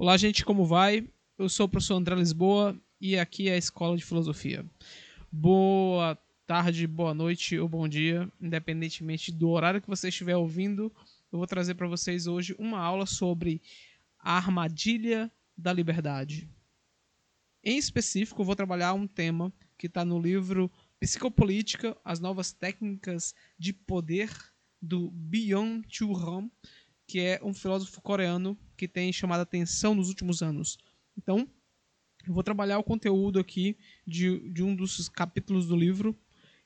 Olá, gente, como vai? Eu sou o professor André Lisboa e aqui é a Escola de Filosofia. Boa tarde, boa noite ou bom dia, independentemente do horário que você estiver ouvindo, eu vou trazer para vocês hoje uma aula sobre a armadilha da liberdade. Em específico, eu vou trabalhar um tema que está no livro Psicopolítica: As Novas Técnicas de Poder, do Byung-Chul Han, que é um filósofo coreano que tem chamado a atenção nos últimos anos. Então, eu vou trabalhar o conteúdo aqui de, de um dos capítulos do livro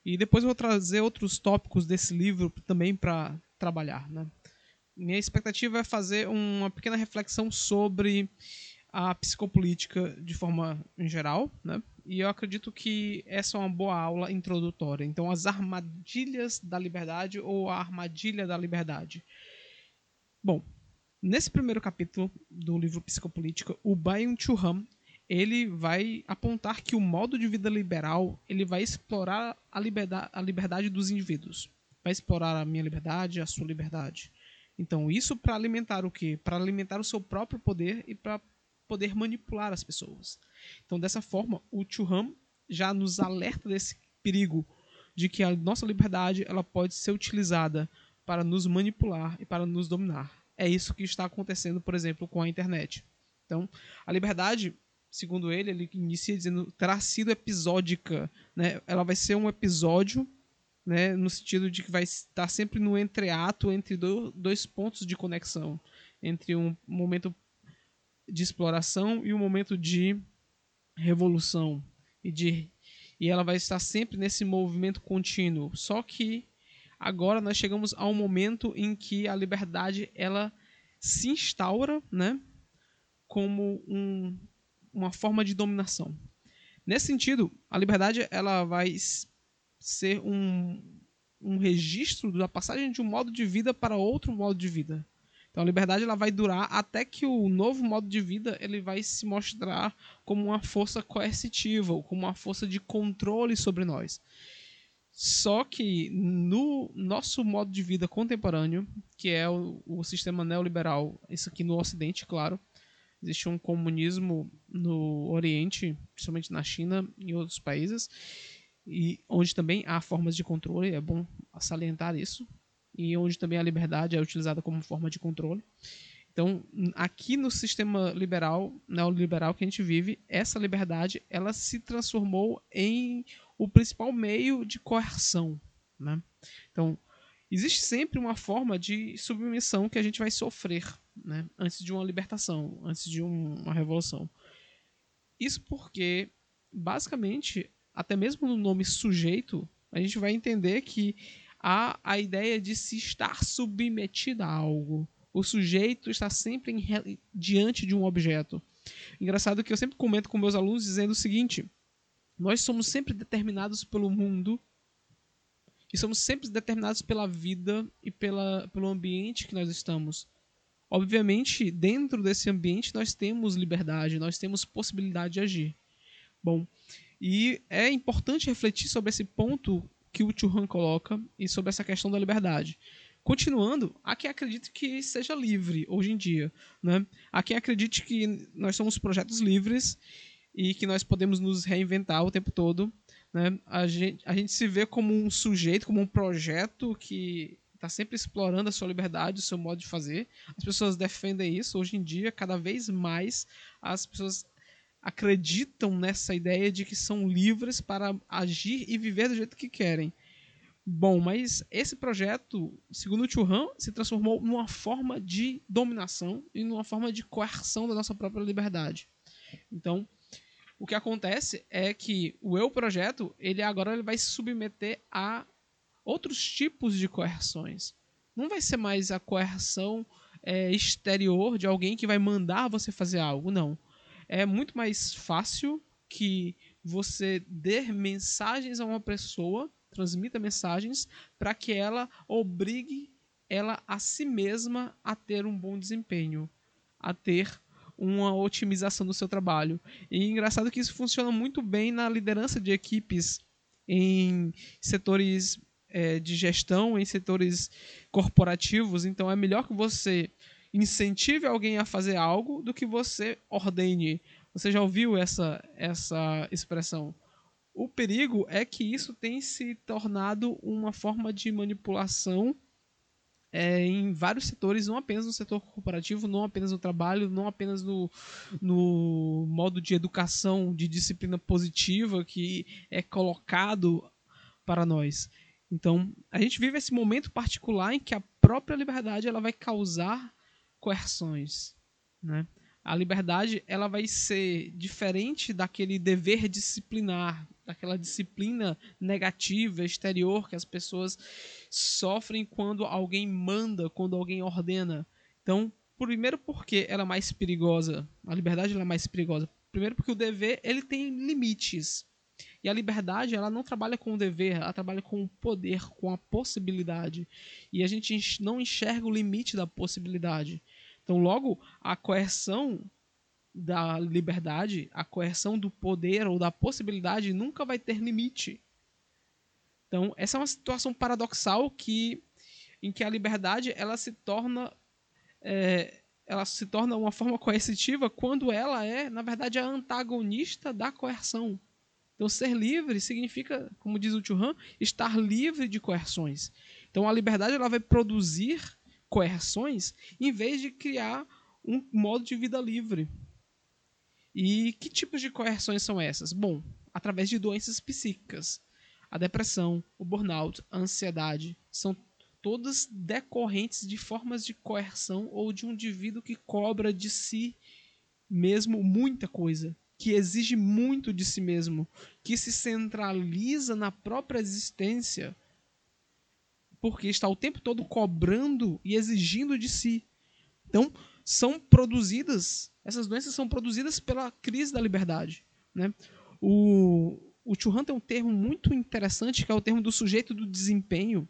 e depois eu vou trazer outros tópicos desse livro também para trabalhar. Né? Minha expectativa é fazer uma pequena reflexão sobre a psicopolítica de forma em geral, né? E eu acredito que essa é uma boa aula introdutória. Então, as armadilhas da liberdade ou a armadilha da liberdade. Bom, nesse primeiro capítulo do livro Psicopolítica, o Byung-Chul Han ele vai apontar que o modo de vida liberal ele vai explorar a liberdade, a liberdade dos indivíduos. Vai explorar a minha liberdade, a sua liberdade. Então, isso para alimentar o quê? Para alimentar o seu próprio poder e para poder manipular as pessoas. Então, dessa forma, o Churram já nos alerta desse perigo de que a nossa liberdade ela pode ser utilizada para nos manipular e para nos dominar. É isso que está acontecendo, por exemplo, com a internet. Então, a liberdade segundo ele, ele inicia dizendo terá sido episódica, né? Ela vai ser um episódio, né, no sentido de que vai estar sempre no entreato entre dois pontos de conexão, entre um momento de exploração e um momento de revolução e de e ela vai estar sempre nesse movimento contínuo. Só que agora nós chegamos a um momento em que a liberdade ela se instaura, né, como um uma forma de dominação. Nesse sentido, a liberdade ela vai ser um, um registro da passagem de um modo de vida para outro modo de vida. Então a liberdade ela vai durar até que o novo modo de vida ele vai se mostrar como uma força coercitiva, ou como uma força de controle sobre nós. Só que no nosso modo de vida contemporâneo, que é o, o sistema neoliberal, isso aqui no Ocidente, claro, existe um comunismo no Oriente, principalmente na China e outros países, e onde também há formas de controle, é bom salientar isso, e onde também a liberdade é utilizada como forma de controle. Então, aqui no sistema liberal, neoliberal que a gente vive, essa liberdade ela se transformou em o principal meio de coerção, né? Então, existe sempre uma forma de submissão que a gente vai sofrer né? antes de uma libertação, antes de um, uma revolução. Isso porque, basicamente, até mesmo no nome sujeito, a gente vai entender que há a ideia de se estar submetido a algo. O sujeito está sempre em, diante de um objeto. Engraçado que eu sempre comento com meus alunos dizendo o seguinte: nós somos sempre determinados pelo mundo e somos sempre determinados pela vida e pela, pelo ambiente que nós estamos. Obviamente, dentro desse ambiente nós temos liberdade, nós temos possibilidade de agir. Bom, e é importante refletir sobre esse ponto que o Churran coloca e sobre essa questão da liberdade. Continuando, há quem acredite que seja livre hoje em dia. Né? Há quem acredite que nós somos projetos livres e que nós podemos nos reinventar o tempo todo. Né? A, gente, a gente se vê como um sujeito, como um projeto que está sempre explorando a sua liberdade, o seu modo de fazer. As pessoas defendem isso. Hoje em dia, cada vez mais, as pessoas acreditam nessa ideia de que são livres para agir e viver do jeito que querem. Bom, mas esse projeto, segundo o Churran, se transformou numa forma de dominação e numa forma de coerção da nossa própria liberdade. Então, o que acontece é que o eu projeto, ele agora ele vai se submeter a outros tipos de coerções. Não vai ser mais a coerção é, exterior de alguém que vai mandar você fazer algo, não. É muito mais fácil que você dê mensagens a uma pessoa, transmita mensagens, para que ela obrigue ela a si mesma a ter um bom desempenho, a ter uma otimização do seu trabalho. E engraçado que isso funciona muito bem na liderança de equipes em setores é, de gestão em setores corporativos, então é melhor que você incentive alguém a fazer algo do que você ordene. Você já ouviu essa, essa expressão? O perigo é que isso tem se tornado uma forma de manipulação é, em vários setores, não apenas no setor corporativo, não apenas no trabalho, não apenas no, no modo de educação, de disciplina positiva que é colocado para nós. Então, a gente vive esse momento particular em que a própria liberdade ela vai causar coerções, né? A liberdade ela vai ser diferente daquele dever disciplinar, daquela disciplina negativa exterior que as pessoas sofrem quando alguém manda, quando alguém ordena. Então, primeiro porque ela é mais perigosa, a liberdade é mais perigosa. Primeiro porque o dever ele tem limites. E a liberdade, ela não trabalha com o dever, ela trabalha com o poder, com a possibilidade. E a gente não enxerga o limite da possibilidade. Então, logo, a coerção da liberdade, a coerção do poder ou da possibilidade nunca vai ter limite. Então, essa é uma situação paradoxal que em que a liberdade ela se torna é, ela se torna uma forma coercitiva quando ela é, na verdade, a antagonista da coerção. Então, ser livre significa, como diz o Churran, estar livre de coerções. Então, a liberdade ela vai produzir coerções em vez de criar um modo de vida livre. E que tipos de coerções são essas? Bom, através de doenças psíquicas. A depressão, o burnout, a ansiedade são todas decorrentes de formas de coerção ou de um indivíduo que cobra de si mesmo muita coisa, que exige muito de si mesmo, que se centraliza na própria existência porque está o tempo todo cobrando e exigindo de si. Então, são produzidas, essas doenças são produzidas pela crise da liberdade. Né? O, o Churran tem um termo muito interessante, que é o termo do sujeito do desempenho.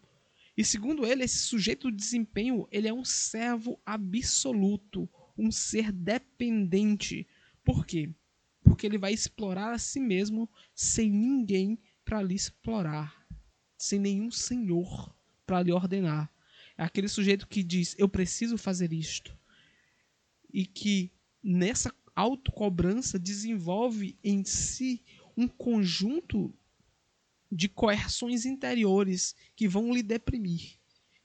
E segundo ele, esse sujeito do desempenho ele é um servo absoluto, um ser dependente. Por quê? Porque ele vai explorar a si mesmo sem ninguém para lhe explorar, sem nenhum senhor para lhe ordenar. É aquele sujeito que diz: Eu preciso fazer isto. E que nessa autocobrança desenvolve em si um conjunto de coerções interiores que vão lhe deprimir,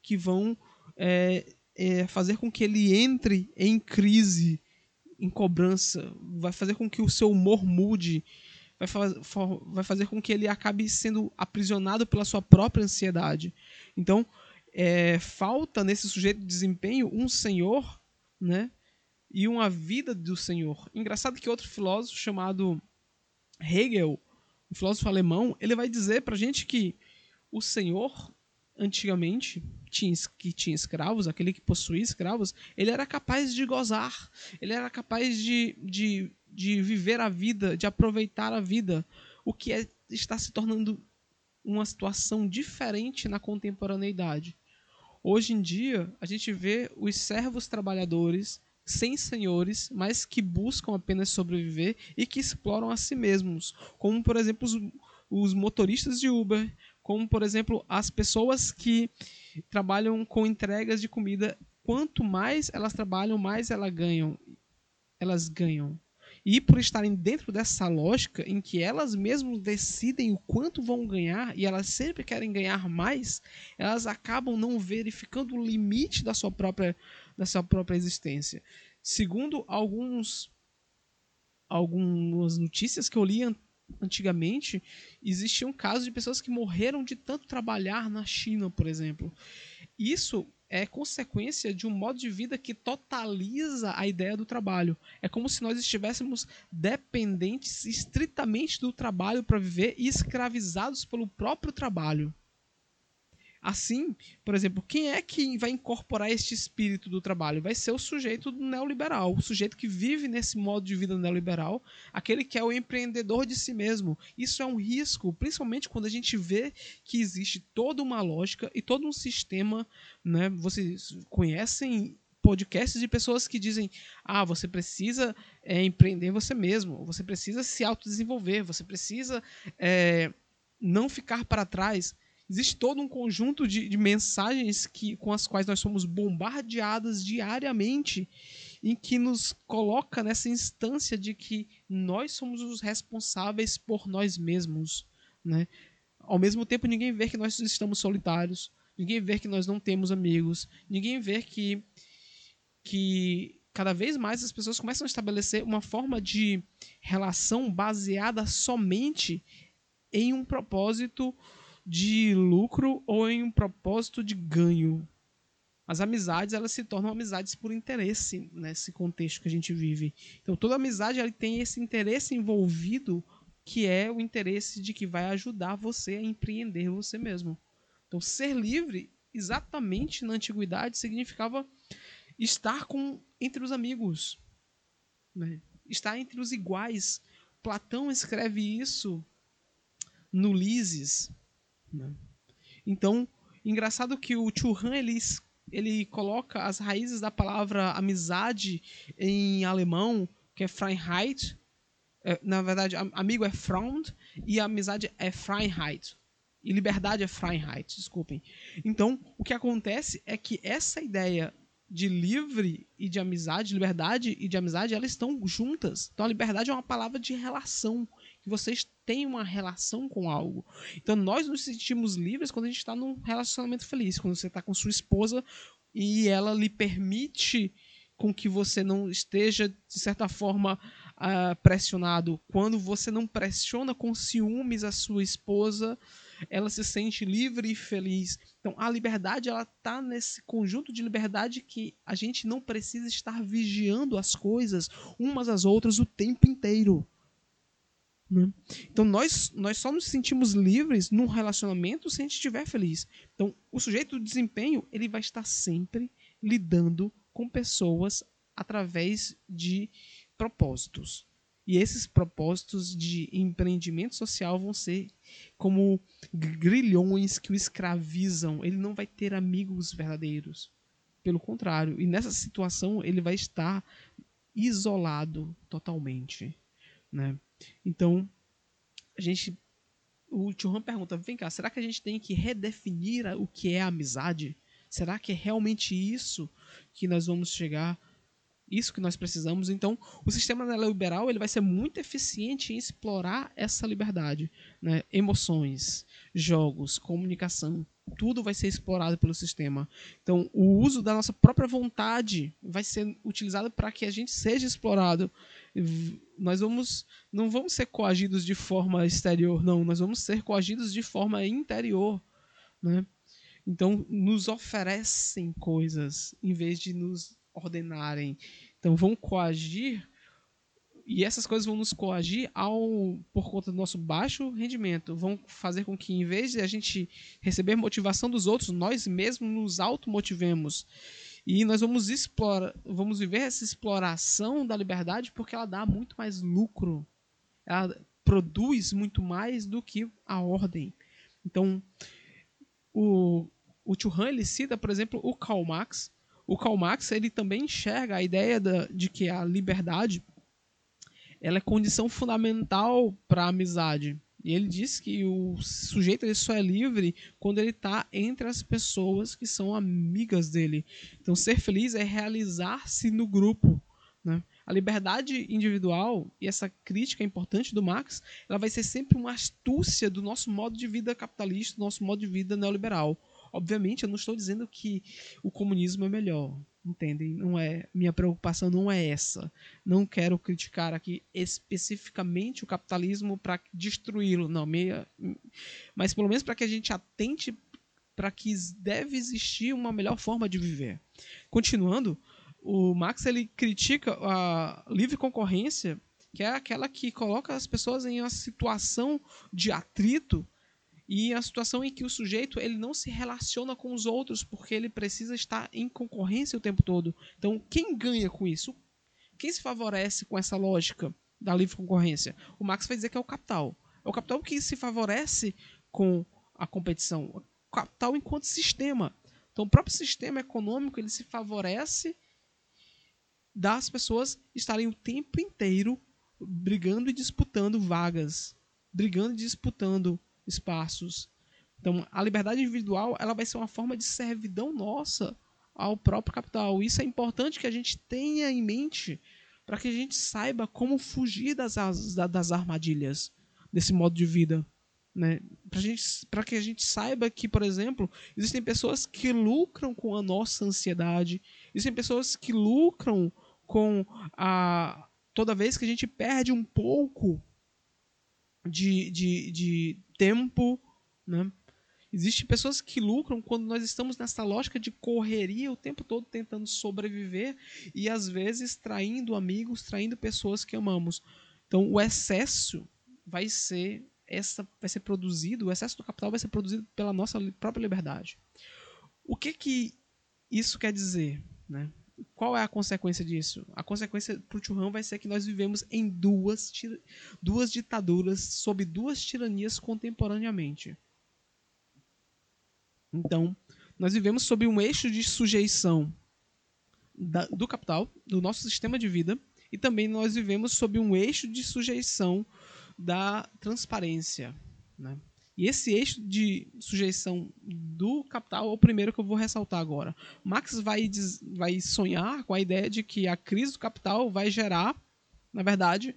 que vão é, é, fazer com que ele entre em crise, em cobrança, vai fazer com que o seu humor mude, vai, vai fazer com que ele acabe sendo aprisionado pela sua própria ansiedade. Então, é, falta nesse sujeito de desempenho um senhor, né? E uma vida do senhor. Engraçado que outro filósofo chamado Hegel, um filósofo alemão, ele vai dizer pra gente que o senhor, antigamente, tinha, que tinha escravos, aquele que possuía escravos, ele era capaz de gozar, ele era capaz de, de, de viver a vida, de aproveitar a vida, o que é, está se tornando uma situação diferente na contemporaneidade. Hoje em dia, a gente vê os servos trabalhadores sem senhores, mas que buscam apenas sobreviver e que exploram a si mesmos, como por exemplo os, os motoristas de Uber, como por exemplo as pessoas que trabalham com entregas de comida. Quanto mais elas trabalham, mais elas ganham. Elas ganham. E por estarem dentro dessa lógica em que elas mesmas decidem o quanto vão ganhar e elas sempre querem ganhar mais, elas acabam não verificando o limite da sua própria, da sua própria existência. Segundo alguns algumas notícias que eu li antigamente, existiam casos de pessoas que morreram de tanto trabalhar na China, por exemplo. Isso é consequência de um modo de vida que totaliza a ideia do trabalho. É como se nós estivéssemos dependentes estritamente do trabalho para viver e escravizados pelo próprio trabalho. Assim, por exemplo, quem é que vai incorporar este espírito do trabalho? Vai ser o sujeito neoliberal, o sujeito que vive nesse modo de vida neoliberal, aquele que é o empreendedor de si mesmo. Isso é um risco, principalmente quando a gente vê que existe toda uma lógica e todo um sistema, né? Vocês conhecem podcasts de pessoas que dizem: ah, você precisa é, empreender você mesmo, você precisa se autodesenvolver, você precisa é, não ficar para trás. Existe todo um conjunto de, de mensagens que, com as quais nós somos bombardeadas diariamente, em que nos coloca nessa instância de que nós somos os responsáveis por nós mesmos. Né? Ao mesmo tempo, ninguém vê que nós estamos solitários, ninguém vê que nós não temos amigos, ninguém vê que, que cada vez mais as pessoas começam a estabelecer uma forma de relação baseada somente em um propósito de lucro ou em um propósito de ganho. As amizades elas se tornam amizades por interesse nesse contexto que a gente vive. Então toda amizade ela tem esse interesse envolvido que é o interesse de que vai ajudar você a empreender você mesmo. Então ser livre exatamente na antiguidade significava estar com entre os amigos, né? estar entre os iguais. Platão escreve isso no Lises. Né? Então, engraçado que o Churran ele, ele coloca as raízes da palavra amizade em alemão, que é Freiheit. É, na verdade, amigo é Freund e amizade é Freiheit. E liberdade é Freiheit, desculpem. Então, o que acontece é que essa ideia de livre e de amizade, liberdade e de amizade, elas estão juntas. Então, a liberdade é uma palavra de relação vocês têm uma relação com algo. Então nós nos sentimos livres quando a gente está num relacionamento feliz, quando você está com sua esposa e ela lhe permite com que você não esteja de certa forma uh, pressionado. Quando você não pressiona com ciúmes a sua esposa, ela se sente livre e feliz. Então a liberdade ela está nesse conjunto de liberdade que a gente não precisa estar vigiando as coisas umas às outras o tempo inteiro. Né? Então nós, nós só nos sentimos livres num relacionamento se a gente estiver feliz. Então o sujeito do desempenho ele vai estar sempre lidando com pessoas através de propósitos. E esses propósitos de empreendimento social vão ser como grilhões que o escravizam. Ele não vai ter amigos verdadeiros. Pelo contrário, e nessa situação ele vai estar isolado totalmente, né? Então, a gente. O Churran pergunta: vem cá, será que a gente tem que redefinir o que é amizade? Será que é realmente isso que nós vamos chegar? Isso que nós precisamos? Então, o sistema neoliberal ele vai ser muito eficiente em explorar essa liberdade. Né? Emoções, jogos, comunicação, tudo vai ser explorado pelo sistema. Então, o uso da nossa própria vontade vai ser utilizado para que a gente seja explorado nós vamos não vamos ser coagidos de forma exterior, não, nós vamos ser coagidos de forma interior, né? Então nos oferecem coisas em vez de nos ordenarem. Então vão coagir e essas coisas vão nos coagir ao por conta do nosso baixo rendimento, vão fazer com que em vez de a gente receber motivação dos outros, nós mesmos nos automotivemos. E nós vamos explorar, vamos viver essa exploração da liberdade porque ela dá muito mais lucro. Ela produz muito mais do que a ordem. Então, o, o Churran ele cita, por exemplo, o Karl Marx. O Karl Marx ele também enxerga a ideia da, de que a liberdade ela é condição fundamental para a amizade. E ele diz que o sujeito ele só é livre quando ele está entre as pessoas que são amigas dele. Então, ser feliz é realizar-se no grupo. Né? A liberdade individual, e essa crítica importante do Marx, ela vai ser sempre uma astúcia do nosso modo de vida capitalista, do nosso modo de vida neoliberal. Obviamente, eu não estou dizendo que o comunismo é melhor entendem? Não é minha preocupação não é essa. Não quero criticar aqui especificamente o capitalismo para destruí-lo, não, meia, mas pelo menos para que a gente atente para que deve existir uma melhor forma de viver. Continuando, o Marx ele critica a livre concorrência, que é aquela que coloca as pessoas em uma situação de atrito e a situação em que o sujeito ele não se relaciona com os outros porque ele precisa estar em concorrência o tempo todo. Então, quem ganha com isso? Quem se favorece com essa lógica da livre concorrência? O Marx vai dizer que é o capital. É o capital que se favorece com a competição. O capital enquanto sistema. Então, o próprio sistema econômico ele se favorece das pessoas estarem o tempo inteiro brigando e disputando vagas, brigando e disputando espaços Então, a liberdade individual ela vai ser uma forma de servidão nossa ao próprio capital. Isso é importante que a gente tenha em mente para que a gente saiba como fugir das, das armadilhas desse modo de vida. Né? Para que a gente saiba que, por exemplo, existem pessoas que lucram com a nossa ansiedade, existem pessoas que lucram com a. toda vez que a gente perde um pouco de, de, de tempo, né? Existem pessoas que lucram quando nós estamos nessa lógica de correria o tempo todo tentando sobreviver e às vezes traindo amigos, traindo pessoas que amamos. Então o excesso vai ser essa vai ser produzido, o excesso do capital vai ser produzido pela nossa própria liberdade. O que que isso quer dizer, né? Qual é a consequência disso? A consequência para o Churran vai ser que nós vivemos em duas, duas ditaduras, sob duas tiranias contemporaneamente. Então, nós vivemos sob um eixo de sujeição da, do capital, do nosso sistema de vida, e também nós vivemos sob um eixo de sujeição da transparência. Né? E esse eixo de sujeição do capital é o primeiro que eu vou ressaltar agora. Marx vai, vai sonhar com a ideia de que a crise do capital vai gerar, na verdade,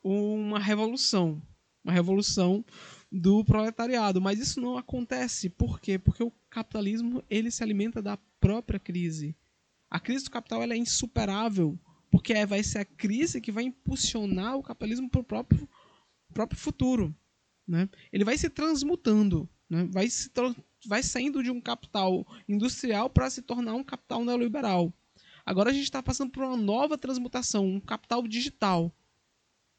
uma revolução. Uma revolução do proletariado. Mas isso não acontece. Por quê? Porque o capitalismo ele se alimenta da própria crise. A crise do capital ela é insuperável, porque vai ser a crise que vai impulsionar o capitalismo para o próprio, próprio futuro. Né? Ele vai se transmutando, né? vai, se vai saindo de um capital industrial para se tornar um capital neoliberal. Agora a gente está passando por uma nova transmutação, um capital digital.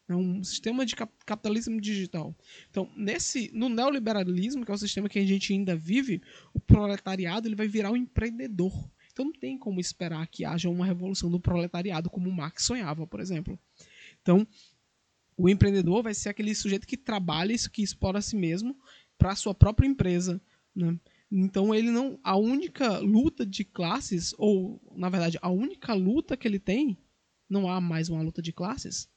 É um sistema de capitalismo digital. Então, nesse, no neoliberalismo, que é o sistema que a gente ainda vive, o proletariado ele vai virar um empreendedor. Então, não tem como esperar que haja uma revolução do proletariado como Marx sonhava, por exemplo. Então, o empreendedor vai ser aquele sujeito que trabalha isso, que explora a si mesmo para a sua própria empresa. Né? Então, ele não. A única luta de classes, ou, na verdade, a única luta que ele tem, não há mais uma luta de classes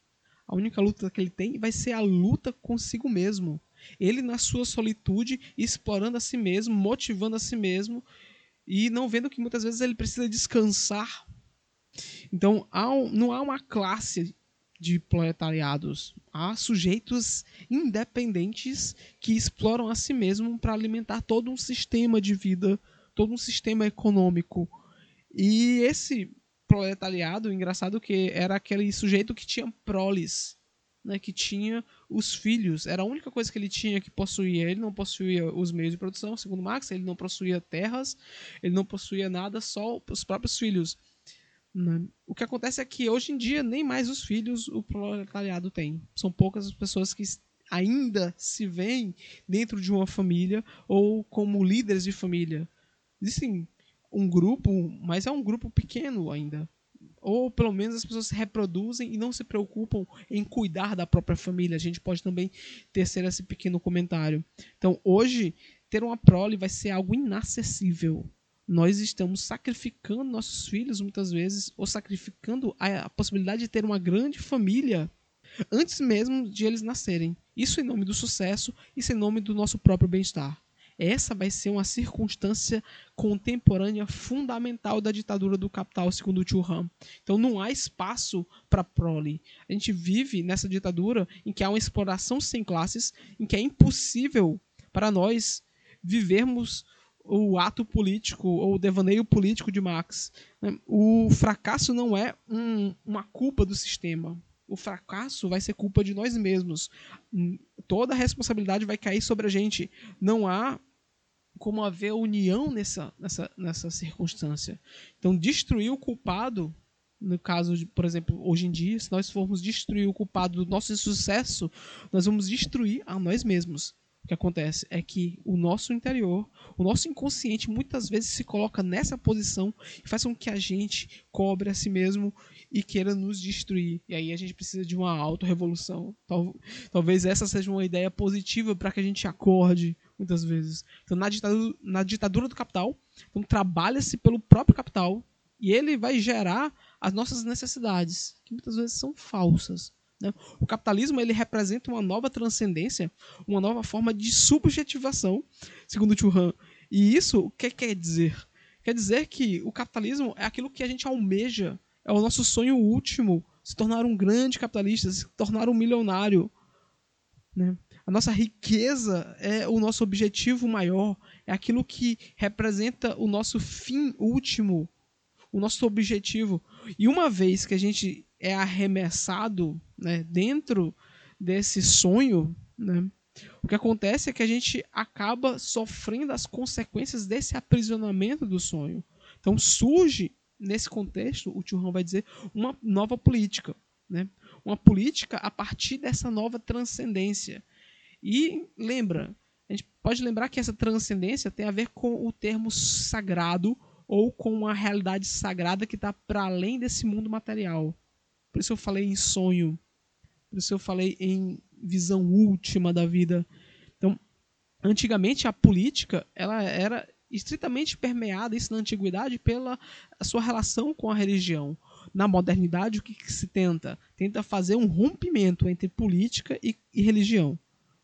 a única luta que ele tem vai ser a luta consigo mesmo. Ele na sua solitude, explorando a si mesmo, motivando a si mesmo e não vendo que muitas vezes ele precisa descansar. Então, há um, não há uma classe de proletariados. Há sujeitos independentes que exploram a si mesmo para alimentar todo um sistema de vida, todo um sistema econômico. E esse proletariado, engraçado que era aquele sujeito que tinha proles, né, que tinha os filhos, era a única coisa que ele tinha que possuía. Ele não possuía os meios de produção, segundo Marx, ele não possuía terras, ele não possuía nada, só os próprios filhos. Né? O que acontece é que hoje em dia nem mais os filhos o proletariado tem. São poucas as pessoas que ainda se veem dentro de uma família ou como líderes de família. Existem um grupo, mas é um grupo pequeno ainda. Ou pelo menos as pessoas se reproduzem e não se preocupam em cuidar da própria família. A gente pode também tecer esse pequeno comentário. Então, hoje, ter uma prole vai ser algo inacessível. Nós estamos sacrificando nossos filhos muitas vezes, ou sacrificando a, a possibilidade de ter uma grande família antes mesmo de eles nascerem. Isso em nome do sucesso, isso em nome do nosso próprio bem-estar. Essa vai ser uma circunstância contemporânea fundamental da ditadura do capital, segundo Churran. Então não há espaço para prole. A gente vive nessa ditadura em que há uma exploração sem classes, em que é impossível para nós vivermos o ato político ou o devaneio político de Marx. O fracasso não é um, uma culpa do sistema. O fracasso vai ser culpa de nós mesmos. Toda a responsabilidade vai cair sobre a gente. Não há como haver união nessa, nessa, nessa circunstância. Então, destruir o culpado, no caso, de, por exemplo, hoje em dia, se nós formos destruir o culpado do nosso sucesso, nós vamos destruir a nós mesmos. Que acontece é que o nosso interior, o nosso inconsciente, muitas vezes se coloca nessa posição e faz com que a gente cobre a si mesmo e queira nos destruir. E aí a gente precisa de uma auto-revolução. talvez essa seja uma ideia positiva para que a gente acorde muitas vezes. Então, na ditadura, na ditadura do capital, então trabalha-se pelo próprio capital e ele vai gerar as nossas necessidades, que muitas vezes são falsas. Né? O capitalismo ele representa uma nova transcendência, uma nova forma de subjetivação, segundo Churran. E isso o que quer dizer? Quer dizer que o capitalismo é aquilo que a gente almeja, é o nosso sonho último, se tornar um grande capitalista, se tornar um milionário. Né? A nossa riqueza é o nosso objetivo maior, é aquilo que representa o nosso fim último, o nosso objetivo. E uma vez que a gente é arremessado né, dentro desse sonho, né, o que acontece é que a gente acaba sofrendo as consequências desse aprisionamento do sonho. Então surge, nesse contexto, o Churran vai dizer, uma nova política. Né? Uma política a partir dessa nova transcendência. E lembra, a gente pode lembrar que essa transcendência tem a ver com o termo sagrado ou com uma realidade sagrada que está para além desse mundo material. Por isso eu falei em sonho. Por isso eu falei em visão última da vida. Então, antigamente a política ela era estritamente permeada, isso na antiguidade, pela sua relação com a religião. Na modernidade, o que, que se tenta? Tenta fazer um rompimento entre política e, e religião.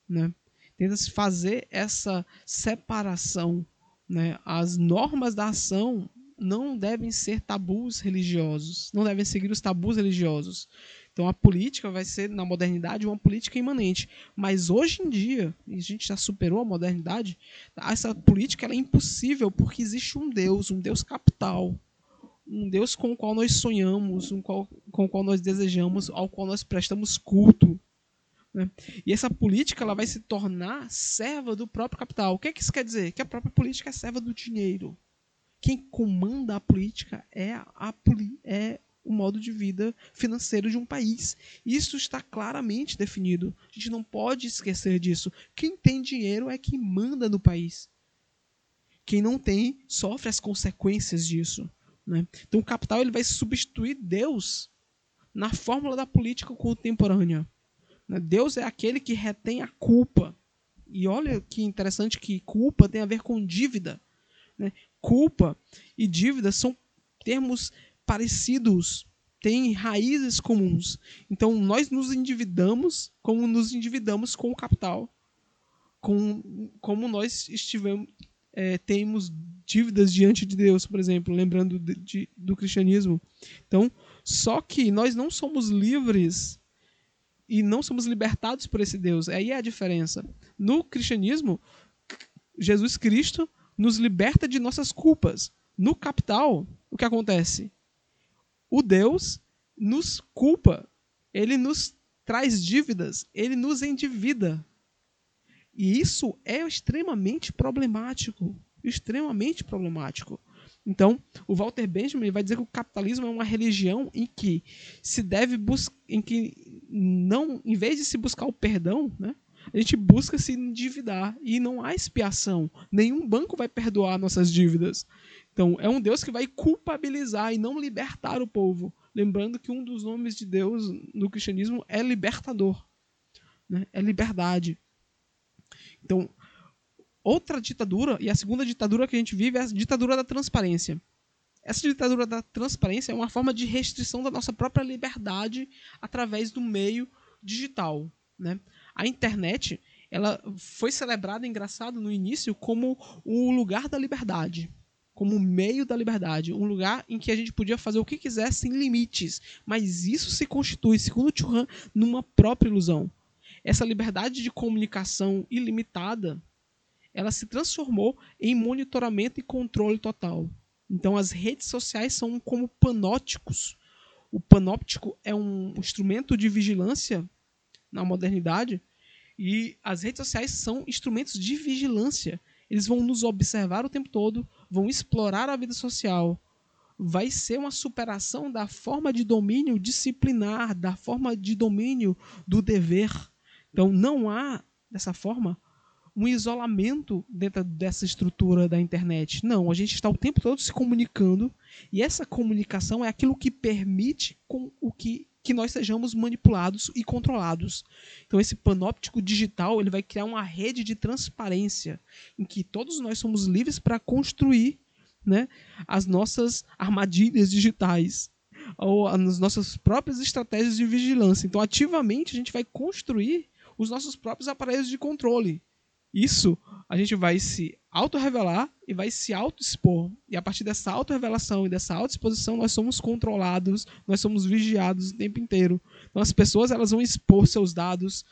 Né? Tenta-se fazer essa separação. Né? As normas da ação não devem ser tabus religiosos, não devem seguir os tabus religiosos. Então a política vai ser, na modernidade, uma política imanente. Mas hoje em dia, e a gente já superou a modernidade, essa política é impossível porque existe um Deus, um Deus capital, um Deus com o qual nós sonhamos, um qual, com o qual nós desejamos, ao qual nós prestamos culto. Né? E essa política ela vai se tornar serva do próprio capital. O que, é que isso quer dizer? Que a própria política é serva do dinheiro. Quem comanda a política é, a, é o modo de vida financeiro de um país. Isso está claramente definido. A gente não pode esquecer disso. Quem tem dinheiro é quem manda no país. Quem não tem sofre as consequências disso. Né? Então o capital ele vai substituir Deus na fórmula da política contemporânea. Né? Deus é aquele que retém a culpa. E olha que interessante que culpa tem a ver com dívida. Né? Culpa e dívida são termos parecidos, têm raízes comuns. Então nós nos endividamos como nos endividamos com o capital, com, como nós estivemos, é, temos dívidas diante de Deus, por exemplo, lembrando de, de, do cristianismo. Então, só que nós não somos livres e não somos libertados por esse Deus. Aí é a diferença. No cristianismo, Jesus Cristo nos liberta de nossas culpas. No capital, o que acontece? o Deus nos culpa, ele nos traz dívidas, ele nos endivida. E isso é extremamente problemático, extremamente problemático. Então, o Walter Benjamin vai dizer que o capitalismo é uma religião em que se deve buscar, em que não, em vez de se buscar o perdão, né, a gente busca se endividar e não há expiação. Nenhum banco vai perdoar nossas dívidas. Então, é um Deus que vai culpabilizar e não libertar o povo. Lembrando que um dos nomes de Deus no cristianismo é libertador, né? é liberdade. Então, outra ditadura, e a segunda ditadura que a gente vive é a ditadura da transparência. Essa ditadura da transparência é uma forma de restrição da nossa própria liberdade através do meio digital. Né? A internet ela foi celebrada, engraçado, no início como o lugar da liberdade como meio da liberdade, um lugar em que a gente podia fazer o que quiser sem limites. Mas isso se constitui, segundo Churran, numa própria ilusão. Essa liberdade de comunicação ilimitada, ela se transformou em monitoramento e controle total. Então as redes sociais são como panópticos. O panóptico é um instrumento de vigilância na modernidade e as redes sociais são instrumentos de vigilância. Eles vão nos observar o tempo todo, vão explorar a vida social. Vai ser uma superação da forma de domínio disciplinar, da forma de domínio do dever. Então não há, dessa forma, um isolamento dentro dessa estrutura da internet. Não, a gente está o tempo todo se comunicando e essa comunicação é aquilo que permite com o que que nós sejamos manipulados e controlados. Então esse panóptico digital ele vai criar uma rede de transparência em que todos nós somos livres para construir né, as nossas armadilhas digitais, ou nas nossas próprias estratégias de vigilância. Então, ativamente, a gente vai construir os nossos próprios aparelhos de controle. Isso a gente vai se auto-revelar e vai se auto-expor. E a partir dessa auto-revelação e dessa auto-exposição, nós somos controlados, nós somos vigiados o tempo inteiro. Então, as pessoas elas vão expor seus dados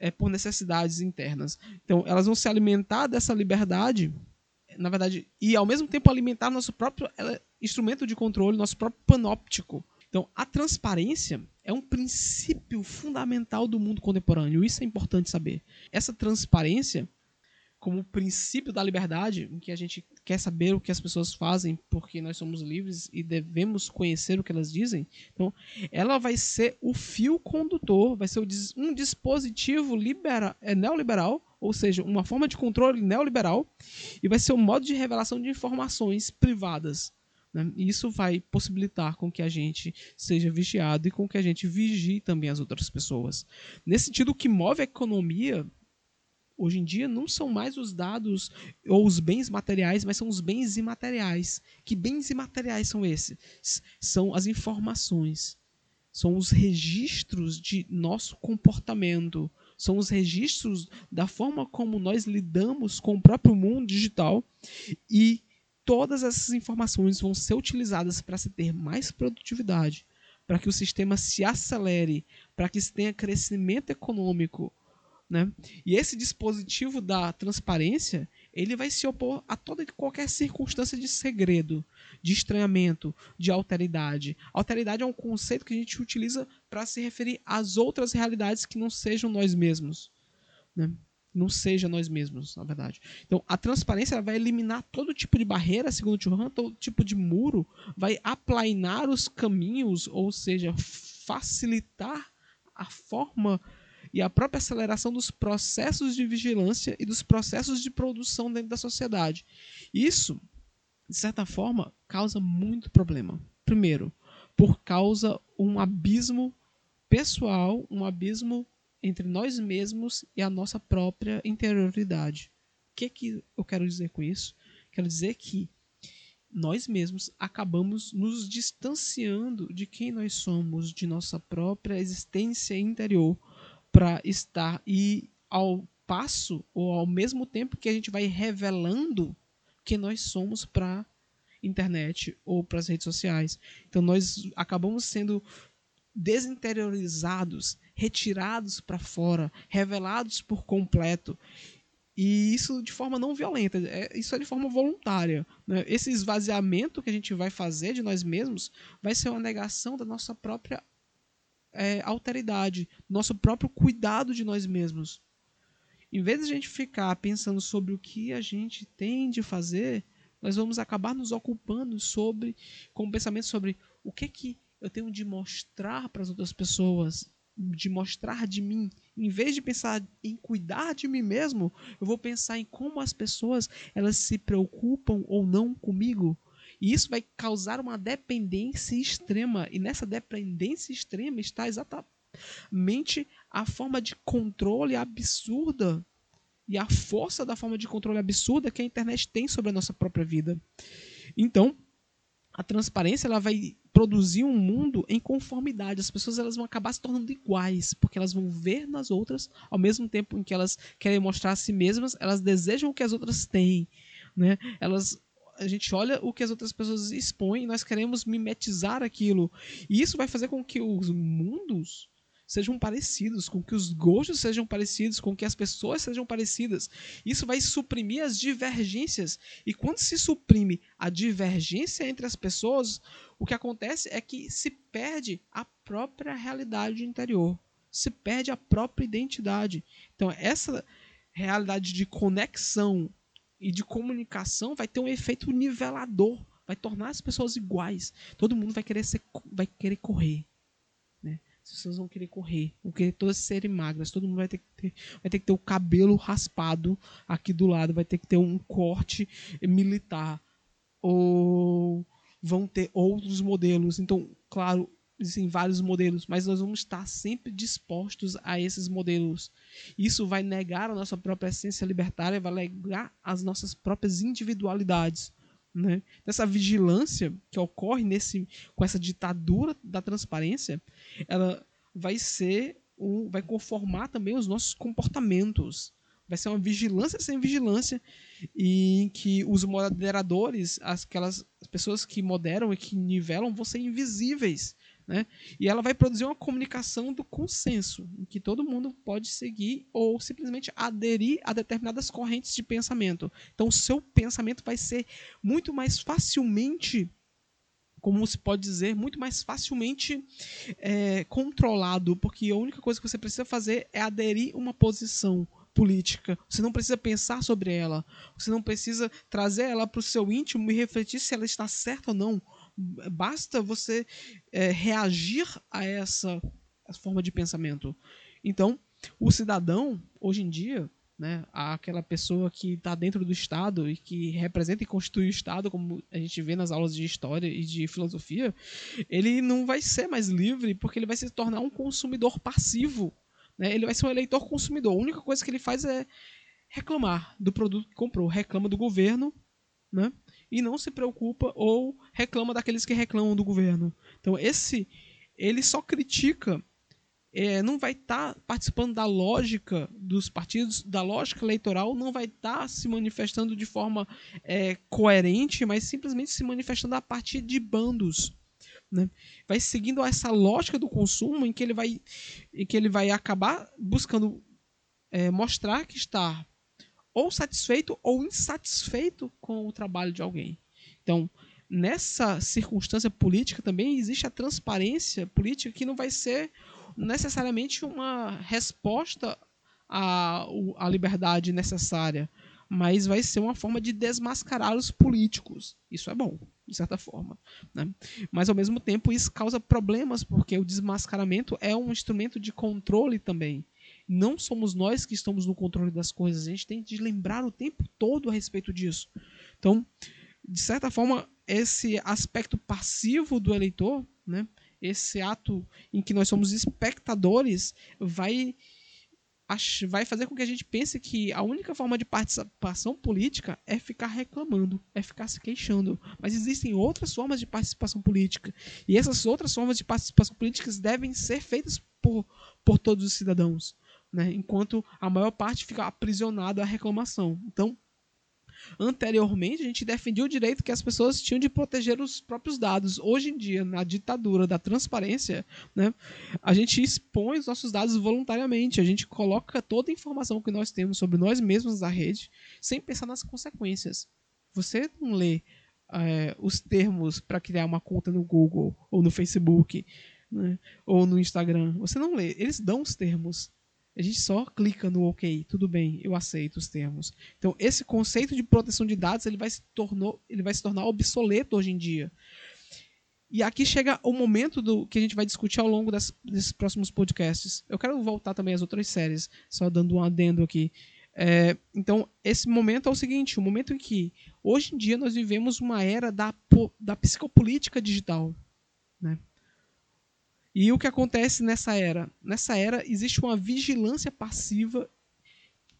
é, por necessidades internas. Então, elas vão se alimentar dessa liberdade, na verdade, e ao mesmo tempo alimentar nosso próprio instrumento de controle, nosso próprio panóptico. Então, a transparência é um princípio fundamental do mundo contemporâneo. Isso é importante saber. Essa transparência como princípio da liberdade, em que a gente quer saber o que as pessoas fazem porque nós somos livres e devemos conhecer o que elas dizem. Então, ela vai ser o fio condutor, vai ser um dispositivo libera, é, neoliberal, ou seja, uma forma de controle neoliberal, e vai ser um modo de revelação de informações privadas. Né? E isso vai possibilitar com que a gente seja vigiado e com que a gente vigie também as outras pessoas. Nesse sentido, o que move a economia hoje em dia não são mais os dados ou os bens materiais, mas são os bens imateriais. Que bens imateriais são esses? São as informações, são os registros de nosso comportamento, são os registros da forma como nós lidamos com o próprio mundo digital e todas essas informações vão ser utilizadas para se ter mais produtividade, para que o sistema se acelere, para que se tenha crescimento econômico, né? E esse dispositivo da transparência, ele vai se opor a toda e qualquer circunstância de segredo, de estranhamento, de alteridade. Alteridade é um conceito que a gente utiliza para se referir às outras realidades que não sejam nós mesmos. Né? Não seja nós mesmos, na verdade. Então, a transparência vai eliminar todo tipo de barreira, segundo Churran, todo tipo de muro, vai aplainar os caminhos, ou seja, facilitar a forma e a própria aceleração dos processos de vigilância e dos processos de produção dentro da sociedade. Isso, de certa forma, causa muito problema. Primeiro, por causa um abismo pessoal, um abismo entre nós mesmos e a nossa própria interioridade. O que, que eu quero dizer com isso? Quero dizer que nós mesmos acabamos nos distanciando de quem nós somos, de nossa própria existência interior, para estar e ao passo ou ao mesmo tempo que a gente vai revelando que nós somos para internet ou para as redes sociais. Então nós acabamos sendo desinteriorizados, retirados para fora, revelados por completo. E isso de forma não violenta, é, isso é de forma voluntária. Né? Esse esvaziamento que a gente vai fazer de nós mesmos vai ser uma negação da nossa própria é, alteridade, nosso próprio cuidado de nós mesmos. Em vez de a gente ficar pensando sobre o que a gente tem de fazer, nós vamos acabar nos ocupando sobre com o pensamento sobre o que que eu tenho de mostrar para as outras pessoas, de mostrar de mim. Em vez de pensar em cuidar de mim mesmo, eu vou pensar em como as pessoas elas se preocupam ou não comigo. E isso vai causar uma dependência extrema. E nessa dependência extrema está exatamente a forma de controle absurda e a força da forma de controle absurda que a internet tem sobre a nossa própria vida. Então, a transparência ela vai produzir um mundo em conformidade. As pessoas elas vão acabar se tornando iguais, porque elas vão ver nas outras, ao mesmo tempo em que elas querem mostrar a si mesmas, elas desejam o que as outras têm. Né? Elas a gente olha o que as outras pessoas expõem nós queremos mimetizar aquilo. E isso vai fazer com que os mundos sejam parecidos, com que os gostos sejam parecidos, com que as pessoas sejam parecidas. Isso vai suprimir as divergências. E quando se suprime a divergência entre as pessoas, o que acontece é que se perde a própria realidade interior, se perde a própria identidade. Então, essa realidade de conexão e de comunicação vai ter um efeito nivelador, vai tornar as pessoas iguais. Todo mundo vai querer ser, vai querer correr, né? As pessoas vão querer correr, vão querer todas serem magras, todo mundo vai ter que ter, vai ter que ter o cabelo raspado aqui do lado, vai ter que ter um corte militar ou vão ter outros modelos. Então, claro, existem vários modelos, mas nós vamos estar sempre dispostos a esses modelos. Isso vai negar a nossa própria essência libertária, vai negar as nossas próprias individualidades. né, dessa vigilância que ocorre nesse, com essa ditadura da transparência, ela vai ser um, vai conformar também os nossos comportamentos. Vai ser uma vigilância sem vigilância, e em que os moderadores, aquelas pessoas que moderam e que nivelam, vão ser invisíveis. Né? E ela vai produzir uma comunicação do consenso, em que todo mundo pode seguir ou simplesmente aderir a determinadas correntes de pensamento. Então, o seu pensamento vai ser muito mais facilmente como se pode dizer, muito mais facilmente é, controlado, porque a única coisa que você precisa fazer é aderir uma posição política. Você não precisa pensar sobre ela. Você não precisa trazer ela para o seu íntimo e refletir se ela está certa ou não. Basta você é, reagir a essa forma de pensamento. Então, o cidadão, hoje em dia, né, aquela pessoa que está dentro do Estado e que representa e constitui o Estado, como a gente vê nas aulas de história e de filosofia, ele não vai ser mais livre porque ele vai se tornar um consumidor passivo. Né? Ele vai ser um eleitor consumidor. A única coisa que ele faz é reclamar do produto que comprou, reclama do governo, né? E não se preocupa ou reclama daqueles que reclamam do governo. Então esse ele só critica é, não vai estar tá participando da lógica dos partidos, da lógica eleitoral, não vai estar tá se manifestando de forma é, coerente, mas simplesmente se manifestando a partir de bandos. Né? Vai seguindo essa lógica do consumo em que ele vai, em que ele vai acabar buscando é, mostrar que está ou satisfeito ou insatisfeito com o trabalho de alguém. Então, nessa circunstância política também existe a transparência política que não vai ser necessariamente uma resposta à, à liberdade necessária, mas vai ser uma forma de desmascarar os políticos. Isso é bom, de certa forma. Né? Mas, ao mesmo tempo, isso causa problemas, porque o desmascaramento é um instrumento de controle também. Não somos nós que estamos no controle das coisas, a gente tem de lembrar o tempo todo a respeito disso. Então, de certa forma, esse aspecto passivo do eleitor, né, esse ato em que nós somos espectadores vai vai fazer com que a gente pense que a única forma de participação política é ficar reclamando, é ficar se queixando. Mas existem outras formas de participação política. E essas outras formas de participação política devem ser feitas por, por todos os cidadãos. Né? Enquanto a maior parte fica aprisionada à reclamação. Então, Anteriormente, a gente defendia o direito que as pessoas tinham de proteger os próprios dados. Hoje em dia, na ditadura da transparência, né, a gente expõe os nossos dados voluntariamente. A gente coloca toda a informação que nós temos sobre nós mesmos na rede, sem pensar nas consequências. Você não lê é, os termos para criar uma conta no Google ou no Facebook né, ou no Instagram. Você não lê. Eles dão os termos a gente só clica no OK, tudo bem, eu aceito os termos. Então, esse conceito de proteção de dados ele vai se, tornou, ele vai se tornar obsoleto hoje em dia. E aqui chega o momento do que a gente vai discutir ao longo das, desses próximos podcasts. Eu quero voltar também às outras séries, só dando um adendo aqui. É, então, esse momento é o seguinte: o momento em que, hoje em dia, nós vivemos uma era da, da psicopolítica digital. Né? E o que acontece nessa era? Nessa era existe uma vigilância passiva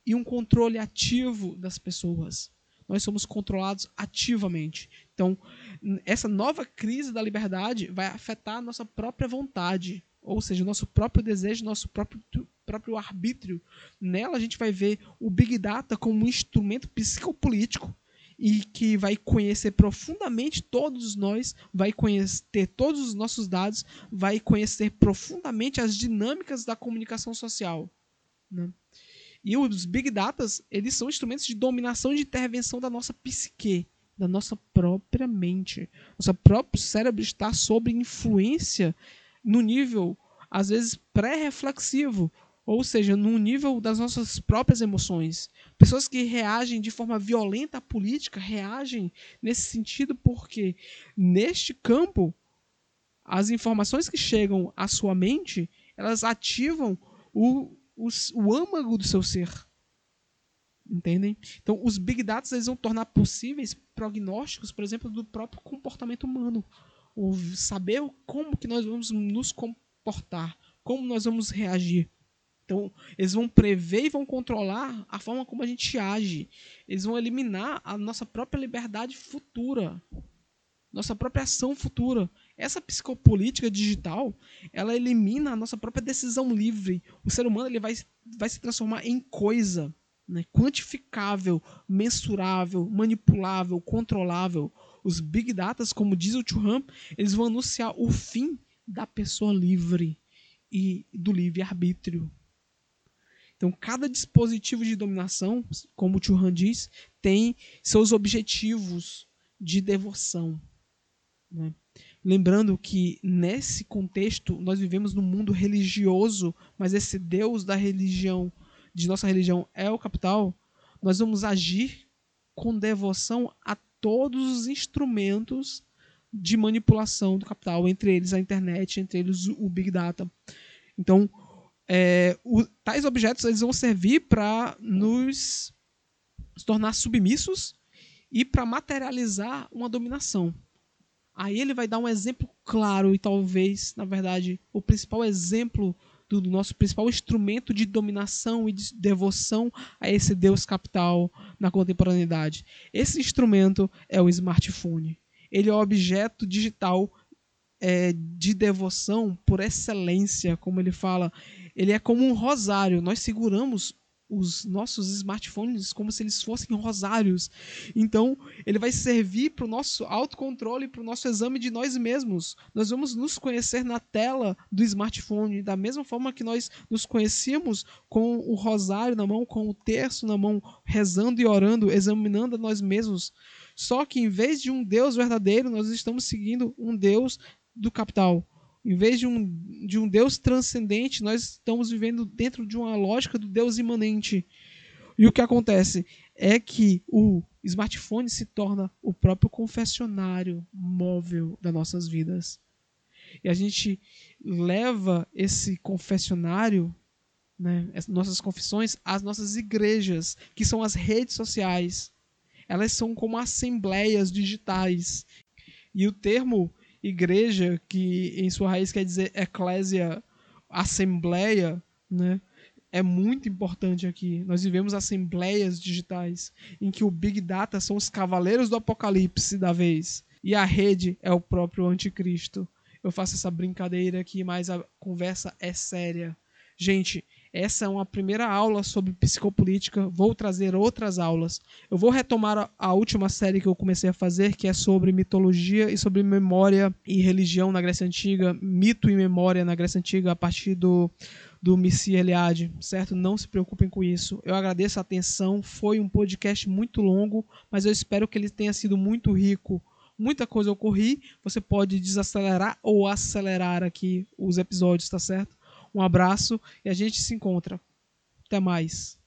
e um controle ativo das pessoas. Nós somos controlados ativamente. Então, essa nova crise da liberdade vai afetar a nossa própria vontade, ou seja, nosso próprio desejo, nosso próprio, próprio arbítrio. Nela a gente vai ver o Big Data como um instrumento psicopolítico e que vai conhecer profundamente todos nós, vai conhecer, todos os nossos dados, vai conhecer profundamente as dinâmicas da comunicação social. Né? E os Big Data, eles são instrumentos de dominação e de intervenção da nossa psique, da nossa própria mente. Nosso próprio cérebro está sob influência no nível, às vezes, pré-reflexivo, ou seja, no nível das nossas próprias emoções. Pessoas que reagem de forma violenta à política reagem nesse sentido porque, neste campo, as informações que chegam à sua mente elas ativam o, o, o âmago do seu ser. Entendem? Então, os Big Data eles vão tornar possíveis prognósticos, por exemplo, do próprio comportamento humano. O saber como que nós vamos nos comportar, como nós vamos reagir. Então, eles vão prever e vão controlar a forma como a gente age. Eles vão eliminar a nossa própria liberdade futura, nossa própria ação futura. Essa psicopolítica digital, ela elimina a nossa própria decisão livre. O ser humano ele vai, vai se transformar em coisa, né? quantificável, mensurável, manipulável, controlável. Os big data, como diz o Churran, eles vão anunciar o fim da pessoa livre e do livre arbítrio. Então, cada dispositivo de dominação, como o Churran diz, tem seus objetivos de devoção. Né? Lembrando que nesse contexto nós vivemos num mundo religioso, mas esse Deus da religião, de nossa religião, é o capital. Nós vamos agir com devoção a todos os instrumentos de manipulação do capital, entre eles a internet, entre eles o Big Data. Então, é, o, tais objetos eles vão servir para nos tornar submissos e para materializar uma dominação. Aí ele vai dar um exemplo claro e talvez, na verdade, o principal exemplo do nosso principal instrumento de dominação e de devoção a esse Deus capital na contemporaneidade. Esse instrumento é o smartphone. Ele é o objeto digital é, de devoção por excelência, como ele fala. Ele é como um rosário. Nós seguramos os nossos smartphones como se eles fossem rosários. Então, ele vai servir para o nosso autocontrole, para o nosso exame de nós mesmos. Nós vamos nos conhecer na tela do smartphone, da mesma forma que nós nos conhecíamos com o rosário na mão, com o terço na mão, rezando e orando, examinando a nós mesmos. Só que em vez de um Deus verdadeiro, nós estamos seguindo um Deus do capital em vez de um, de um Deus transcendente, nós estamos vivendo dentro de uma lógica do Deus imanente. E o que acontece é que o smartphone se torna o próprio confessionário móvel das nossas vidas. E a gente leva esse confessionário, né, as nossas confissões, às nossas igrejas, que são as redes sociais. Elas são como assembleias digitais. E o termo igreja, que em sua raiz quer dizer eclésia, assembleia, né? É muito importante aqui. Nós vivemos assembleias digitais em que o Big Data são os cavaleiros do apocalipse da vez e a rede é o próprio anticristo. Eu faço essa brincadeira aqui, mas a conversa é séria. Gente, essa é uma primeira aula sobre psicopolítica. Vou trazer outras aulas. Eu vou retomar a, última série que eu comecei a fazer, que é sobre mitologia e sobre memória e religião na Grécia Antiga, mito e memória na Grécia Antiga, a partir do, do Missi Eliade, certo? Não se preocupem com isso. Eu agradeço a atenção. Foi um podcast muito longo, mas eu espero que ele tenha sido muito rico. Muita coisa ocorri. Você pode desacelerar ou acelerar aqui os episódios, tá certo? Um abraço e a gente se encontra. Até mais.